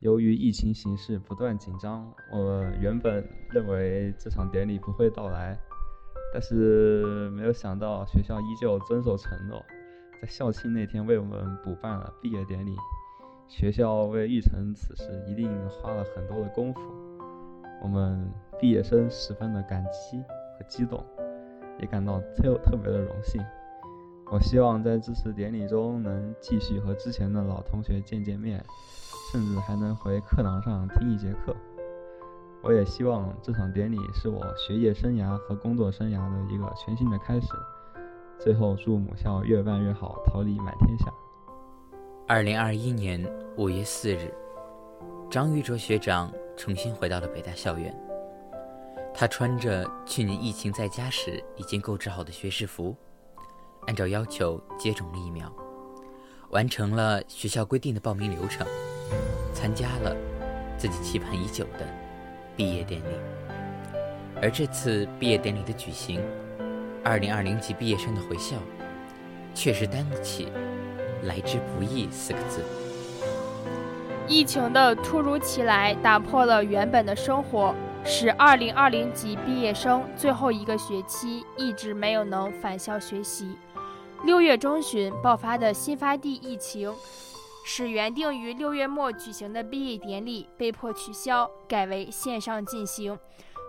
由于疫情形势不断紧张，我原本认为这场典礼不会到来，但是没有想到学校依旧遵守承诺，在校庆那天为我们补办了毕业典礼。学校为育成此事一定花了很多的功夫，我们毕业生十分的感激和激动，也感到特特别的荣幸。我希望在这次典礼中能继续和之前的老同学见见面。甚至还能回课堂上听一节课。我也希望这场典礼是我学业生涯和工作生涯的一个全新的开始。最后，祝母校越办越好，桃李满天下。二零二一年五月四日，张玉卓学长重新回到了北大校园。他穿着去年疫情在家时已经购置好的学士服，按照要求接种了疫苗，完成了学校规定的报名流程。参加了自己期盼已久的毕业典礼，而这次毕业典礼的举行，二零二零级毕业生的回校，确实担得起“来之不易”四个字。疫情的突如其来打破了原本的生活，使二零二零级毕业生最后一个学期一直没有能返校学习。六月中旬爆发的新发地疫情。使原定于六月末举行的毕业典礼被迫取消，改为线上进行。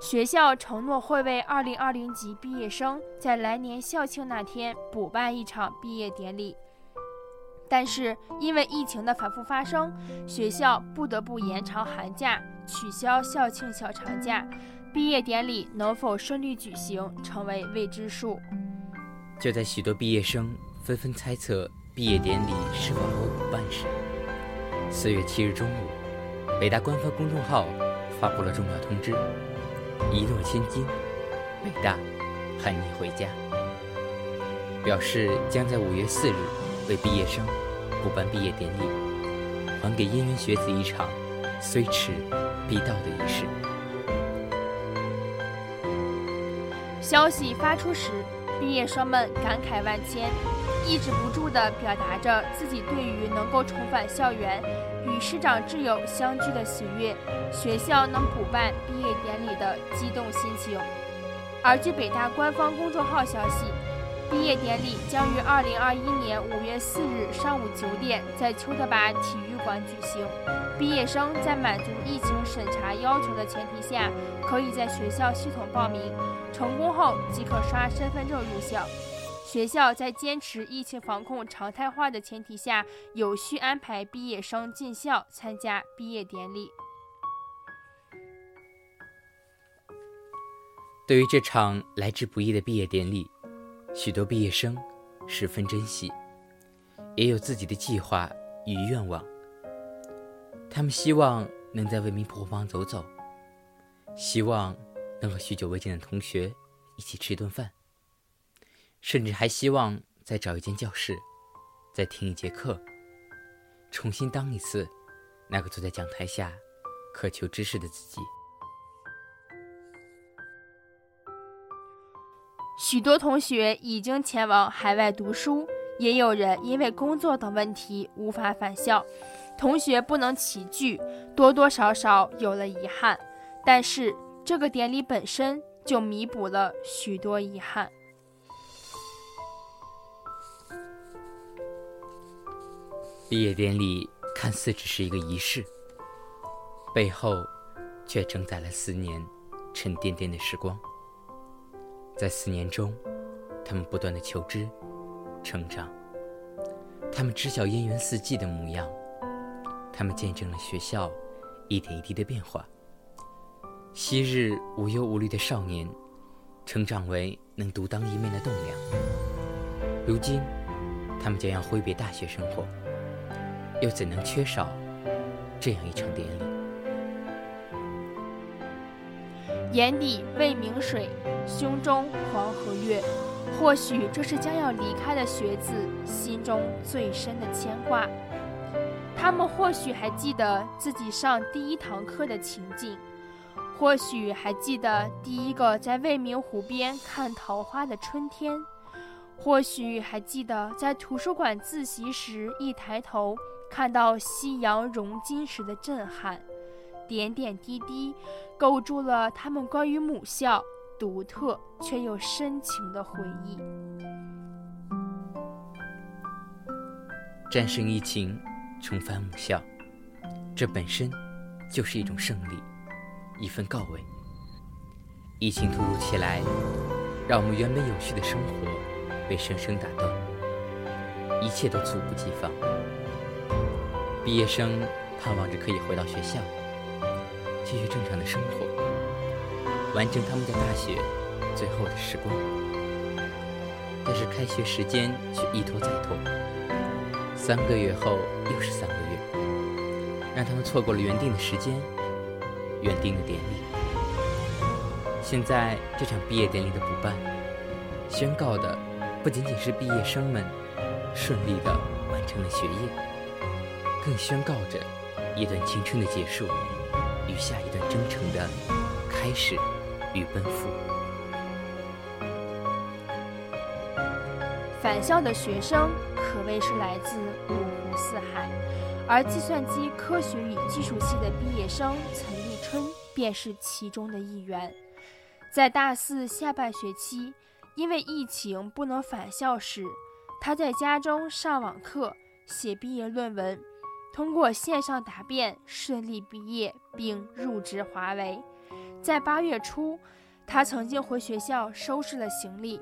学校承诺会为2020级毕业生在来年校庆那天补办一场毕业典礼，但是因为疫情的反复发生，学校不得不延长寒假，取消校庆小长假。毕业典礼能否顺利举行，成为未知数。就在许多毕业生纷纷猜测。毕业典礼是否会补办时，四月七日中午，北大官方公众号发布了重要通知：一诺千金，北大喊你回家，表示将在五月四日为毕业生补办毕业典礼，还给燕园学子一场虽迟必到的仪式。消息发出时，毕业生们感慨万千。抑制不住地表达着自己对于能够重返校园、与师长挚友相聚的喜悦，学校能补办毕业典礼的激动心情。而据北大官方公众号消息，毕业典礼将于二零二一年五月四日上午九点在邱特拔体育馆举行。毕业生在满足疫情审查要求的前提下，可以在学校系统报名，成功后即可刷身份证入校。学校在坚持疫情防控常态化的前提下，有序安排毕业生进校参加毕业典礼。对于这场来之不易的毕业典礼，许多毕业生十分珍惜，也有自己的计划与愿望。他们希望能在未名湖旁走走，希望能和许久未见的同学一起吃一顿饭。甚至还希望再找一间教室，再听一节课，重新当一次那个坐在讲台下渴求知识的自己。许多同学已经前往海外读书，也有人因为工作等问题无法返校。同学不能齐聚，多多少少有了遗憾。但是这个典礼本身就弥补了许多遗憾。毕业典礼看似只是一个仪式，背后却承载了四年沉甸甸的时光。在四年中，他们不断的求知、成长，他们知晓燕园四季的模样，他们见证了学校一点一滴的变化。昔日无忧无虑的少年，成长为能独当一面的栋梁。如今，他们将要挥别大学生活。又怎能缺少这样一场典礼？眼底未名水，胸中黄河月。或许这是将要离开的学子心中最深的牵挂。他们或许还记得自己上第一堂课的情景，或许还记得第一个在未名湖边看桃花的春天，或许还记得在图书馆自习时一抬头。看到夕阳融金时的震撼，点点滴滴勾住了他们关于母校独特却又深情的回忆。战胜疫情，重返母校，这本身就是一种胜利，一份告慰。疫情突如其来，让我们原本有序的生活被生生打断，一切都猝不及防。毕业生盼望着可以回到学校，继续正常的生活，完成他们在大学最后的时光。但是开学时间却一拖再拖。三个月后又是三个月，让他们错过了原定的时间，原定的典礼。现在这场毕业典礼的补办，宣告的不仅仅是毕业生们顺利的完成了学业，更宣告着一段青春的结束与下一段征程的开始与奔赴。返校的学生。可谓是来自五湖四海，而计算机科学与技术系的毕业生陈立春便是其中的一员。在大四下半学期，因为疫情不能返校时，他在家中上网课、写毕业论文，通过线上答辩顺利毕业并入职华为。在八月初，他曾经回学校收拾了行李。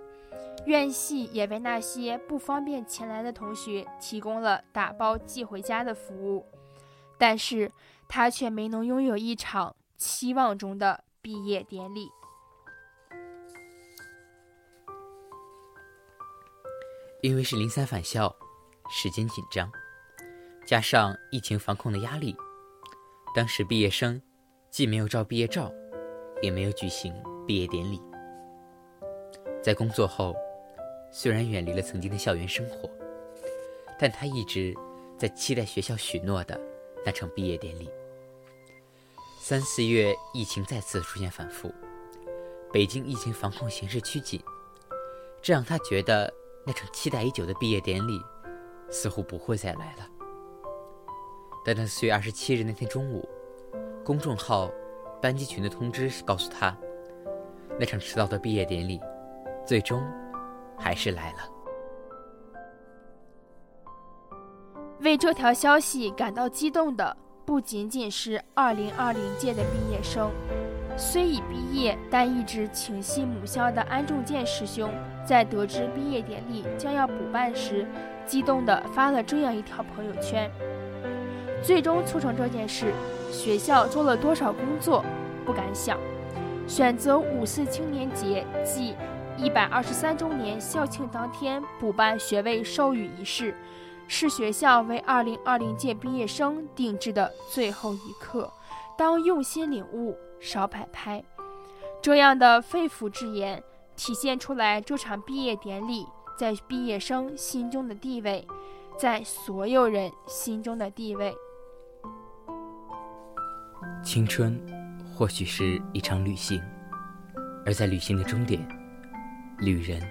院系也为那些不方便前来的同学提供了打包寄回家的服务，但是他却没能拥有一场期望中的毕业典礼。因为是零三返校，时间紧张，加上疫情防控的压力，当时毕业生既没有照毕业照，也没有举行毕业典礼。在工作后。虽然远离了曾经的校园生活，但他一直在期待学校许诺的那场毕业典礼。三四月，疫情再次出现反复，北京疫情防控形势趋紧，这让他觉得那场期待已久的毕业典礼似乎不会再来了。但在四月二十七日那天中午，公众号班级群的通知告诉他，那场迟到的毕业典礼最终。还是来了。为这条消息感到激动的不仅仅是2020届的毕业生，虽已毕业但一直情系母校的安仲健师兄，在得知毕业典礼将要补办时，激动地发了这样一条朋友圈：“最终促成这件事，学校做了多少工作，不敢想。选择五四青年节即。”一百二十三周年校庆当天补办学位授予仪式，是学校为二零二零届毕业生定制的最后一课。当用心领悟，少摆拍。这样的肺腑之言，体现出来这场毕业典礼在毕业生心中的地位，在所有人心中的地位。青春，或许是一场旅行，而在旅行的终点。旅人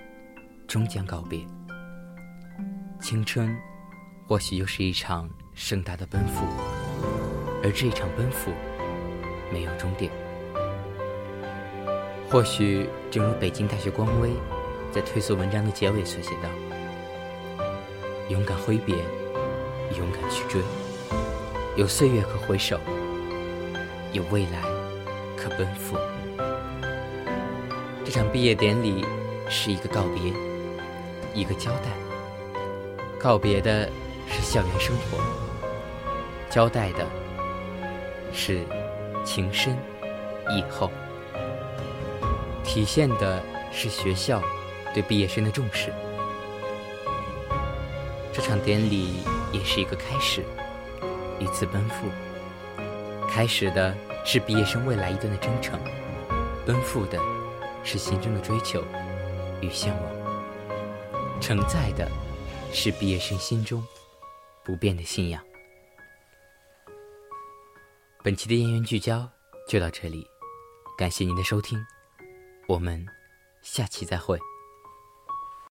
终将告别，青春或许又是一场盛大的奔赴，而这一场奔赴没有终点。或许正如北京大学光威在推送文章的结尾所写道：“勇敢挥别，勇敢去追，有岁月可回首，有未来可奔赴。”这场毕业典礼。是一个告别，一个交代。告别的是校园生活，交代的是情深意厚，体现的是学校对毕业生的重视。这场典礼也是一个开始，一次奔赴。开始的是毕业生未来一段的征程，奔赴的是心中的追求。与向往，承载的是毕业生心中不变的信仰。本期的燕园聚焦就到这里，感谢您的收听，我们下期再会。